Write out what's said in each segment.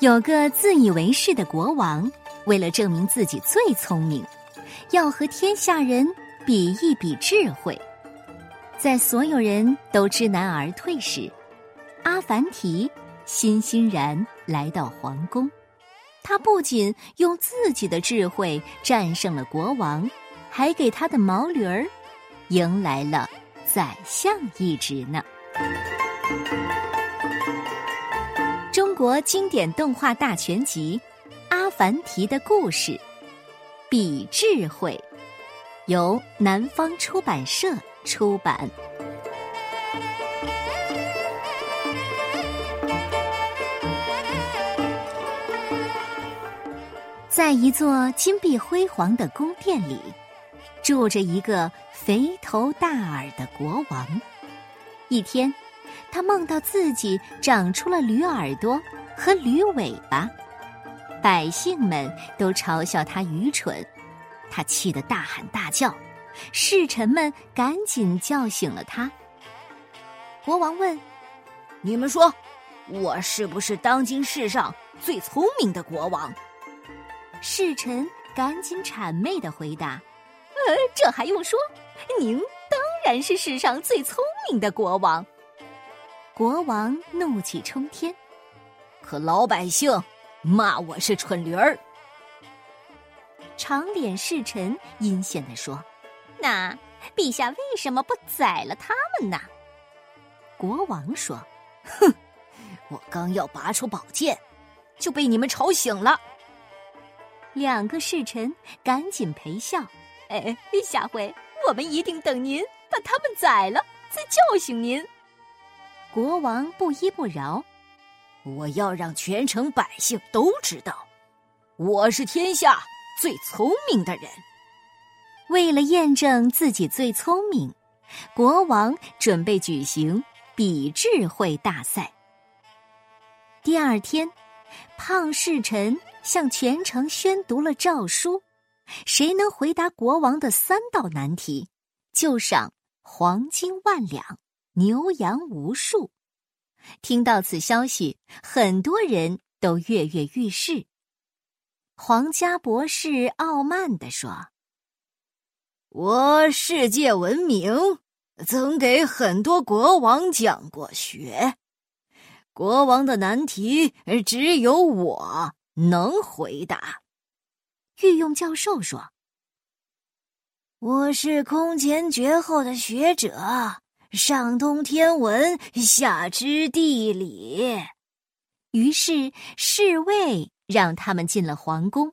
有个自以为是的国王，为了证明自己最聪明，要和天下人比一比智慧。在所有人都知难而退时，阿凡提欣欣然来到皇宫。他不仅用自己的智慧战胜了国王，还给他的毛驴儿迎来了宰相一职呢。国经典动画大全集《阿凡提的故事》，比智慧，由南方出版社。出版。在一座金碧辉煌的宫殿里，住着一个肥头大耳的国王。一天，他梦到自己长出了驴耳朵和驴尾巴，百姓们都嘲笑他愚蠢，他气得大喊大叫。侍臣们赶紧叫醒了他。国王问：“你们说，我是不是当今世上最聪明的国王？”侍臣赶紧谄媚的回答：“呃，这还用说？您当然是世上最聪明的国王。”国王怒气冲天，可老百姓骂我是蠢驴儿。长脸侍臣阴险的说。那陛下为什么不宰了他们呢？国王说：“哼，我刚要拔出宝剑，就被你们吵醒了。”两个侍臣赶紧陪笑：“哎，下回我们一定等您把他们宰了，再叫醒您。”国王不依不饶：“我要让全城百姓都知道，我是天下最聪明的人。”为了验证自己最聪明，国王准备举行比智慧大赛。第二天，胖侍臣向全城宣读了诏书：谁能回答国王的三道难题，就赏黄金万两、牛羊无数。听到此消息，很多人都跃跃欲试。皇家博士傲慢地说。我世界闻名，曾给很多国王讲过学。国王的难题只有我能回答。御用教授说：“我是空前绝后的学者，上通天文，下知地理。”于是侍卫让他们进了皇宫。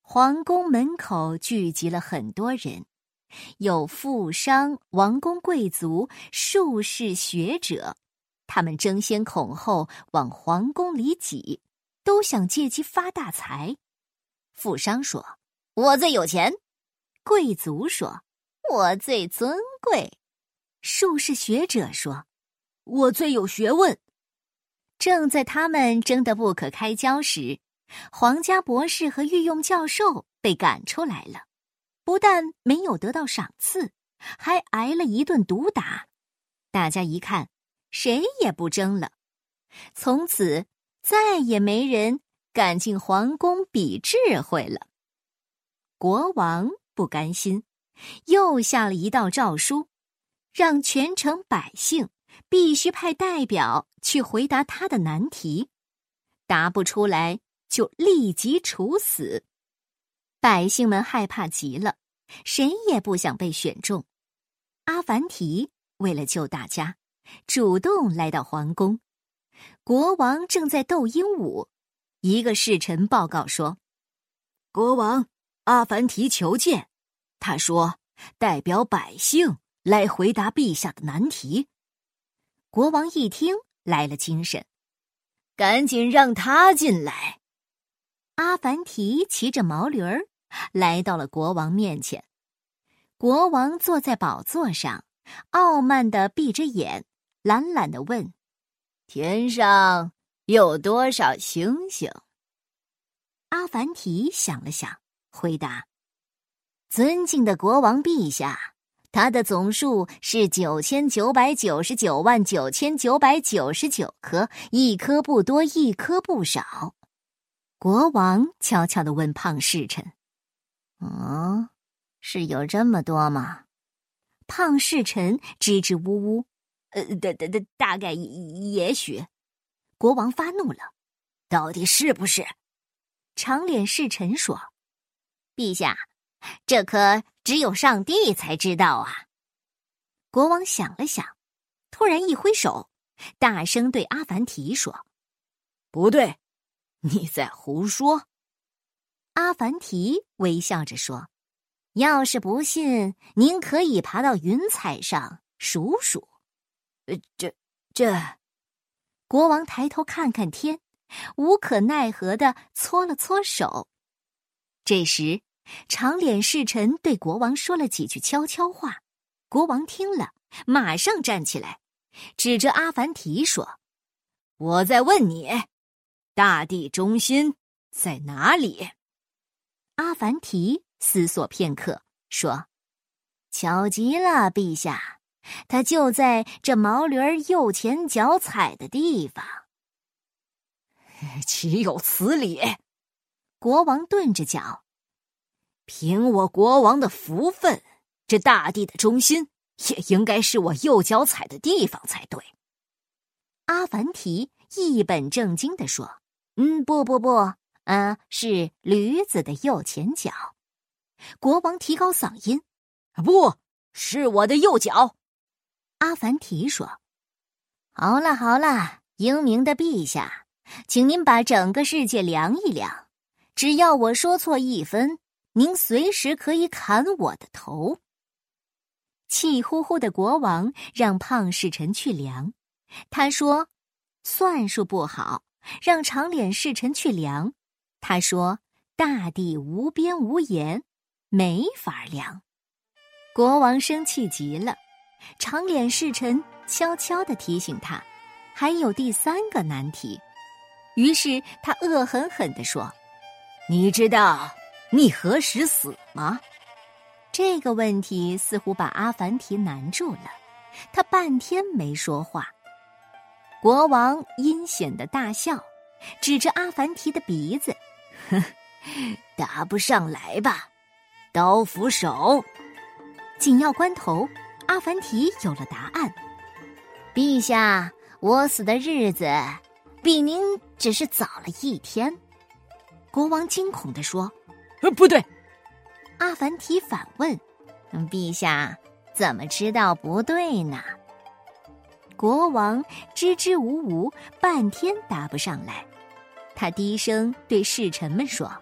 皇宫门口聚集了很多人，有富商、王公贵族、术士、学者，他们争先恐后往皇宫里挤，都想借机发大财。富商说：“我最有钱。”贵族说：“我最尊贵。”术士学者说：“我最有学问。”正在他们争得不可开交时。皇家博士和御用教授被赶出来了，不但没有得到赏赐，还挨了一顿毒打。大家一看，谁也不争了，从此再也没人敢进皇宫比智慧了。国王不甘心，又下了一道诏书，让全城百姓必须派代表去回答他的难题，答不出来。就立即处死，百姓们害怕极了，谁也不想被选中。阿凡提为了救大家，主动来到皇宫。国王正在斗鹦鹉，一个侍臣报告说：“国王阿凡提求见，他说代表百姓来回答陛下的难题。”国王一听来了精神，赶紧让他进来。阿凡提骑着毛驴儿来到了国王面前。国王坐在宝座上，傲慢的闭着眼，懒懒的问：“天上有多少星星？”阿凡提想了想，回答：“尊敬的国王陛下，它的总数是九千九百九十九万九千九百九十九颗，一颗不多，一颗不少。国王悄悄的问胖侍臣：“嗯，是有这么多吗？”胖侍臣支支吾吾：“呃，大、大、大，大概也许。”国王发怒了：“到底是不是？”长脸侍臣说：“陛下，这颗只有上帝才知道啊。”国王想了想，突然一挥手，大声对阿凡提说：“不对，你在胡说。”阿凡提微笑着说：“要是不信，您可以爬到云彩上数数。”呃，这这，国王抬头看看天。无可奈何的搓了搓手。这时，长脸侍臣对国王说了几句悄悄话。国王听了，马上站起来，指着阿凡提说：“我在问你，大地中心在哪里？”阿凡提思索片刻，说：“巧极了，陛下，他就在这毛驴右前脚踩的地方。”岂有此理！国王顿着脚，凭我国王的福分，这大地的中心也应该是我右脚踩的地方才对。阿凡提一本正经的说：“嗯，不不不，啊，是驴子的右前脚。”国王提高嗓音：“不是我的右脚。”阿凡提说：“好了好了，英明的陛下。”请您把整个世界量一量，只要我说错一分，您随时可以砍我的头。气呼呼的国王让胖侍臣去量，他说算术不好；让长脸侍臣去量，他说大地无边无沿，没法量。国王生气极了，长脸侍臣悄悄的提醒他，还有第三个难题。于是他恶狠狠地说：“你知道你何时死吗？”这个问题似乎把阿凡提难住了，他半天没说话。国王阴险的大笑，指着阿凡提的鼻子：“哼，答不上来吧？刀斧手。”紧要关头，阿凡提有了答案：“陛下，我死的日子。”比您只是早了一天，国王惊恐地说：“，不对。”阿凡提反问：“陛下怎么知道不对呢？”国王支支吾吾，半天答不上来。他低声对侍臣们说：“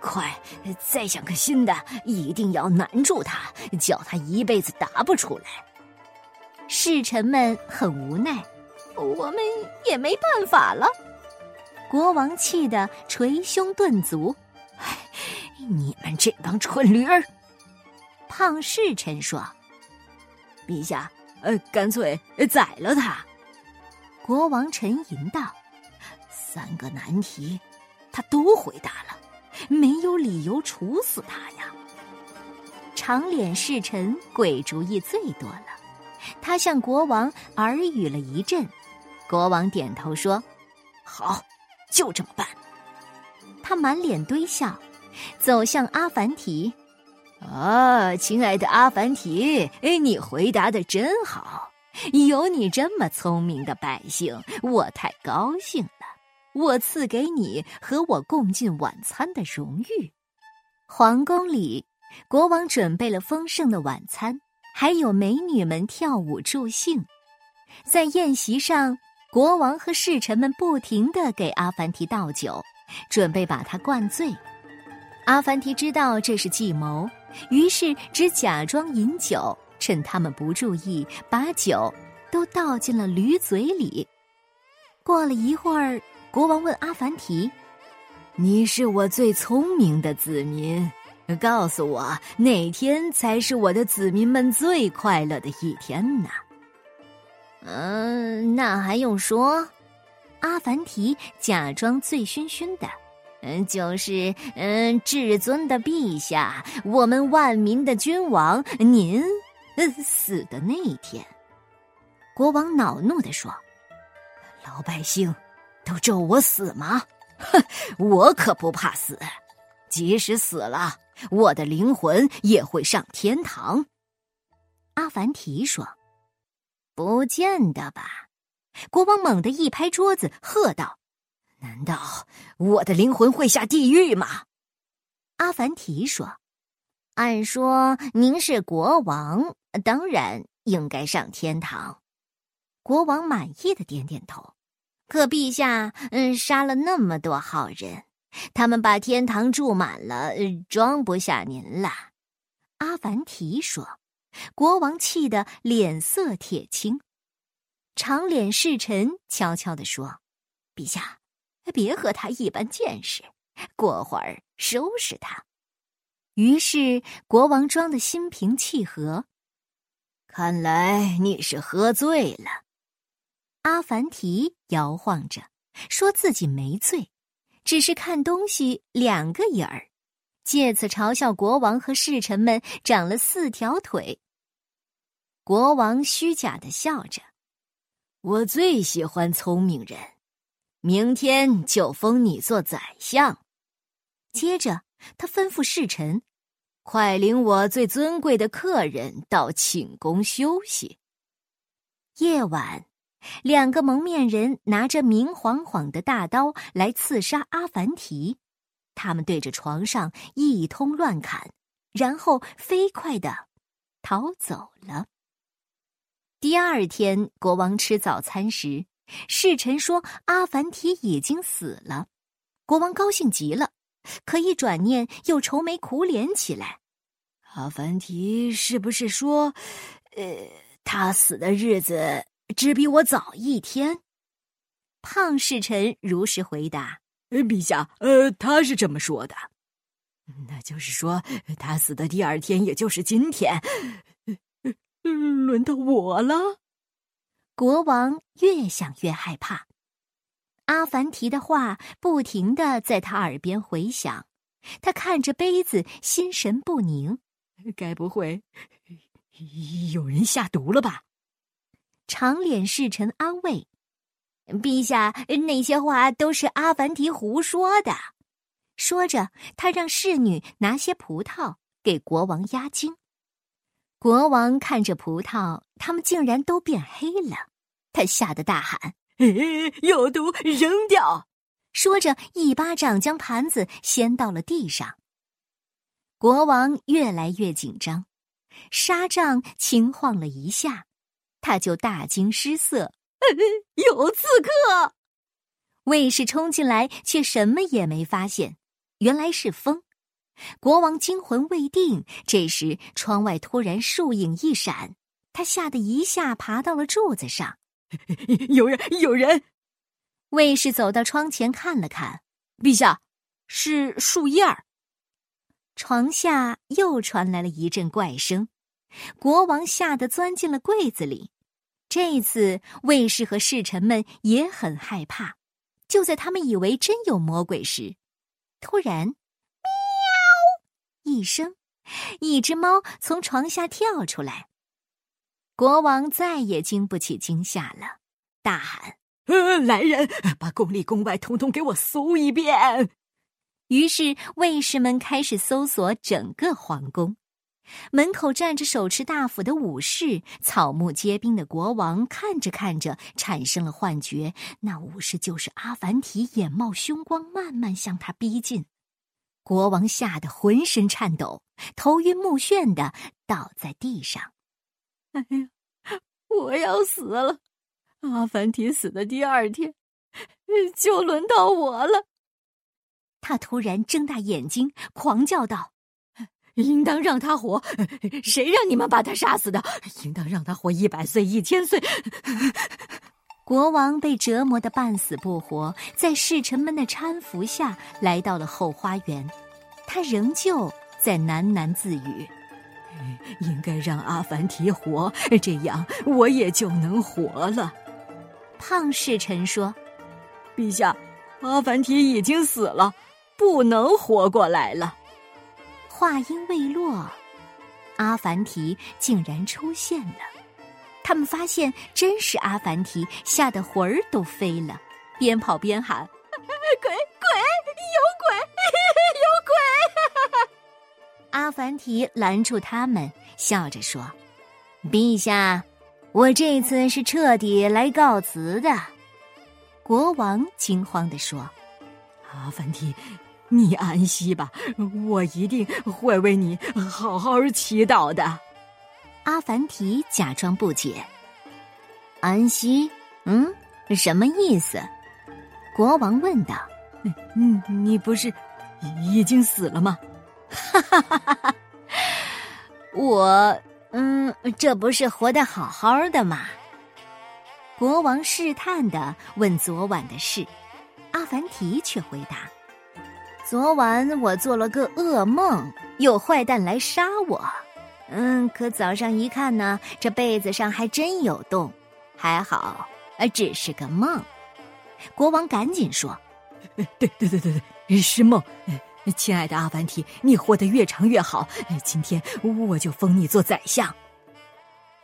快，再想个新的，一定要难住他，叫他一辈子答不出来。”侍臣们很无奈。我们也没办法了。国王气得捶胸顿足：“唉，你们这帮蠢驴儿！”胖侍臣说：“陛下，呃，干脆宰了他。”国王沉吟道：“三个难题，他都回答了，没有理由处死他呀。”长脸侍臣鬼主意最多了，他向国王耳语了一阵。国王点头说：“好，就这么办。”他满脸堆笑，走向阿凡提。“啊，亲爱的阿凡提，哎，你回答的真好！有你这么聪明的百姓，我太高兴了。我赐给你和我共进晚餐的荣誉。”皇宫里，国王准备了丰盛的晚餐，还有美女们跳舞助兴，在宴席上。国王和侍臣们不停的给阿凡提倒酒，准备把他灌醉。阿凡提知道这是计谋，于是只假装饮酒，趁他们不注意，把酒都倒进了驴嘴里。过了一会儿，国王问阿凡提：“你是我最聪明的子民，告诉我哪天才是我的子民们最快乐的一天呢？”嗯，那还用说？阿凡提假装醉醺醺的，嗯，就是嗯，至尊的陛下，我们万民的君王，您死的那一天。”国王恼怒地说：“老百姓都咒我死吗？哼，我可不怕死，即使死了，我的灵魂也会上天堂。”阿凡提说。不见得吧！国王猛地一拍桌子，喝道：“难道我的灵魂会下地狱吗？”阿凡提说：“按说您是国王，当然应该上天堂。”国王满意的点点头。可陛下，嗯，杀了那么多好人，他们把天堂住满了，装不下您了。”阿凡提说。国王气得脸色铁青，长脸侍臣悄悄地说：“陛下，别和他一般见识，过会儿收拾他。”于是国王装的心平气和。看来你是喝醉了。阿凡提摇晃着，说自己没醉，只是看东西两个眼儿，借此嘲笑国王和侍臣们长了四条腿。国王虚假的笑着：“我最喜欢聪明人，明天就封你做宰相。”接着，他吩咐侍臣：“快领我最尊贵的客人到寝宫休息。”夜晚，两个蒙面人拿着明晃晃的大刀来刺杀阿凡提，他们对着床上一通乱砍，然后飞快的逃走了。第二天，国王吃早餐时，侍臣说阿凡提已经死了。国王高兴极了，可一转念又愁眉苦脸起来。阿凡提是不是说，呃，他死的日子只比我早一天？胖侍臣如实回答：“陛下，呃，他是这么说的。那就是说，他死的第二天，也就是今天。”轮到我了，国王越想越害怕。阿凡提的话不停的在他耳边回响，他看着杯子，心神不宁。该不会有人下毒了吧？长脸侍臣安慰：“陛下，那些话都是阿凡提胡说的。”说着，他让侍女拿些葡萄给国王压惊。国王看着葡萄，它们竟然都变黑了，他吓得大喊：“有毒，扔掉！”说着，一巴掌将盘子掀到了地上。国王越来越紧张，纱帐轻晃了一下，他就大惊失色：“ 有刺客！”卫士冲进来，却什么也没发现，原来是风。国王惊魂未定，这时窗外突然树影一闪，他吓得一下爬到了柱子上。有人，有人！卫士走到窗前看了看，陛下，是树叶儿。床下又传来了一阵怪声，国王吓得钻进了柜子里。这次卫士和侍臣们也很害怕。就在他们以为真有魔鬼时，突然。一声，一只猫从床下跳出来。国王再也经不起惊吓了，大喊：“来人，把宫里宫外通通给我搜一遍！”于是卫士们开始搜索整个皇宫。门口站着手持大斧的武士，草木皆兵的国王看着看着，产生了幻觉，那武士就是阿凡提，眼冒凶光，慢慢向他逼近。国王吓得浑身颤抖，头晕目眩的倒在地上。哎呀，我要死了！阿凡提死的第二天，就轮到我了。他突然睁大眼睛，狂叫道：“应当让他活！谁让你们把他杀死的？应当让他活一百岁、一千岁！”国王被折磨得半死不活，在侍臣们的搀扶下来到了后花园，他仍旧在喃喃自语：“应该让阿凡提活，这样我也就能活了。”胖侍臣说：“陛下，阿凡提已经死了，不能活过来了。话音未落，阿凡提竟然出现了。他们发现真是阿凡提，吓得魂儿都飞了，边跑边喊：“ 鬼鬼，有鬼，有鬼！”阿凡提拦住他们，笑着说：“陛下，我这次是彻底来告辞的。”国王惊慌地说：“阿凡提，你安息吧，我一定会为你好好祈祷的。”阿凡提假装不解：“安息？嗯，什么意思？”国王问道：“嗯，你不是已经死了吗？”哈哈哈哈哈！我，嗯，这不是活得好好的吗？国王试探的问昨晚的事，阿凡提却回答：“昨晚我做了个噩梦，有坏蛋来杀我。嗯，可早上一看呢，这被子上还真有洞，还好，呃，只是个梦。”国王赶紧说：“对对对对对，是梦。亲爱的阿凡提，你活得越长越好。今天我就封你做宰相。”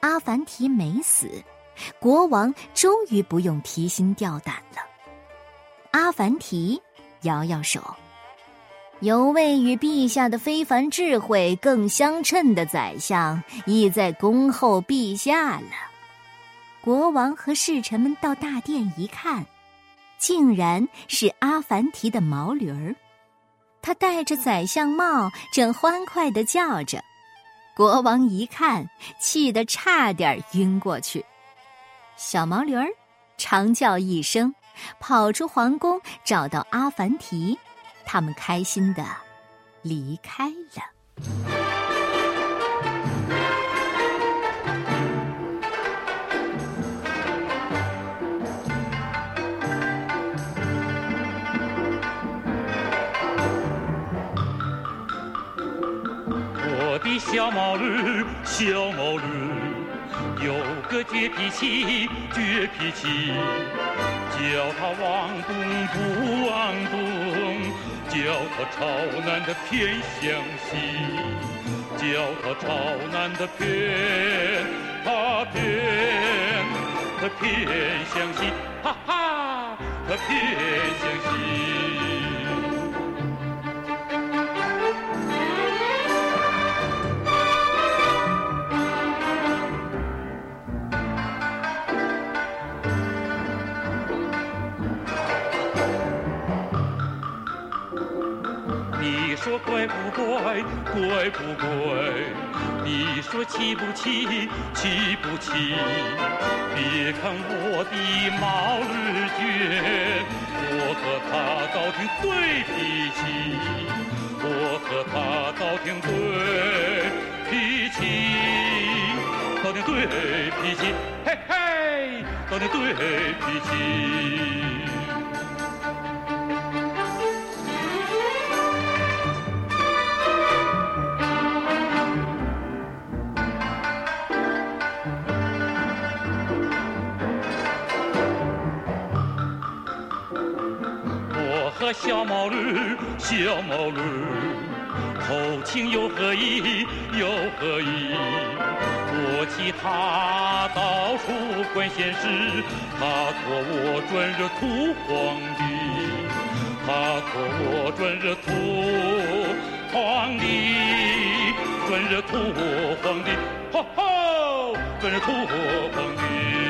阿凡提没死。国王终于不用提心吊胆了。阿凡提摇摇手，有位与陛下的非凡智慧更相称的宰相，已在恭候陛下了。国王和侍臣们到大殿一看，竟然是阿凡提的毛驴儿，他戴着宰相帽，正欢快的叫着。国王一看，气得差点晕过去。小毛驴儿长叫一声，跑出皇宫，找到阿凡提，他们开心的离开了。我的小毛驴，小毛驴。有个倔脾气，倔脾气，叫他往东不往东，叫他朝南的偏向西，叫他朝南的偏，他偏，他偏向西，哈哈，他偏向西。说乖不乖，乖不乖？你说气不气，气不气？别看我的毛驴倔，我和他倒挺对脾气，我和他倒挺对脾气，倒挺对脾气，嘿嘿，倒挺对脾气。小毛驴，小毛驴，偷情又何意？又何意？我骑它到处管闲事，它驮我转热土皇帝，它驮我转热土皇帝，转热土皇帝，吼吼，转热土皇帝。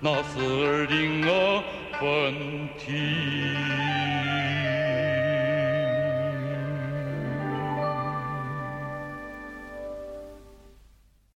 那是儿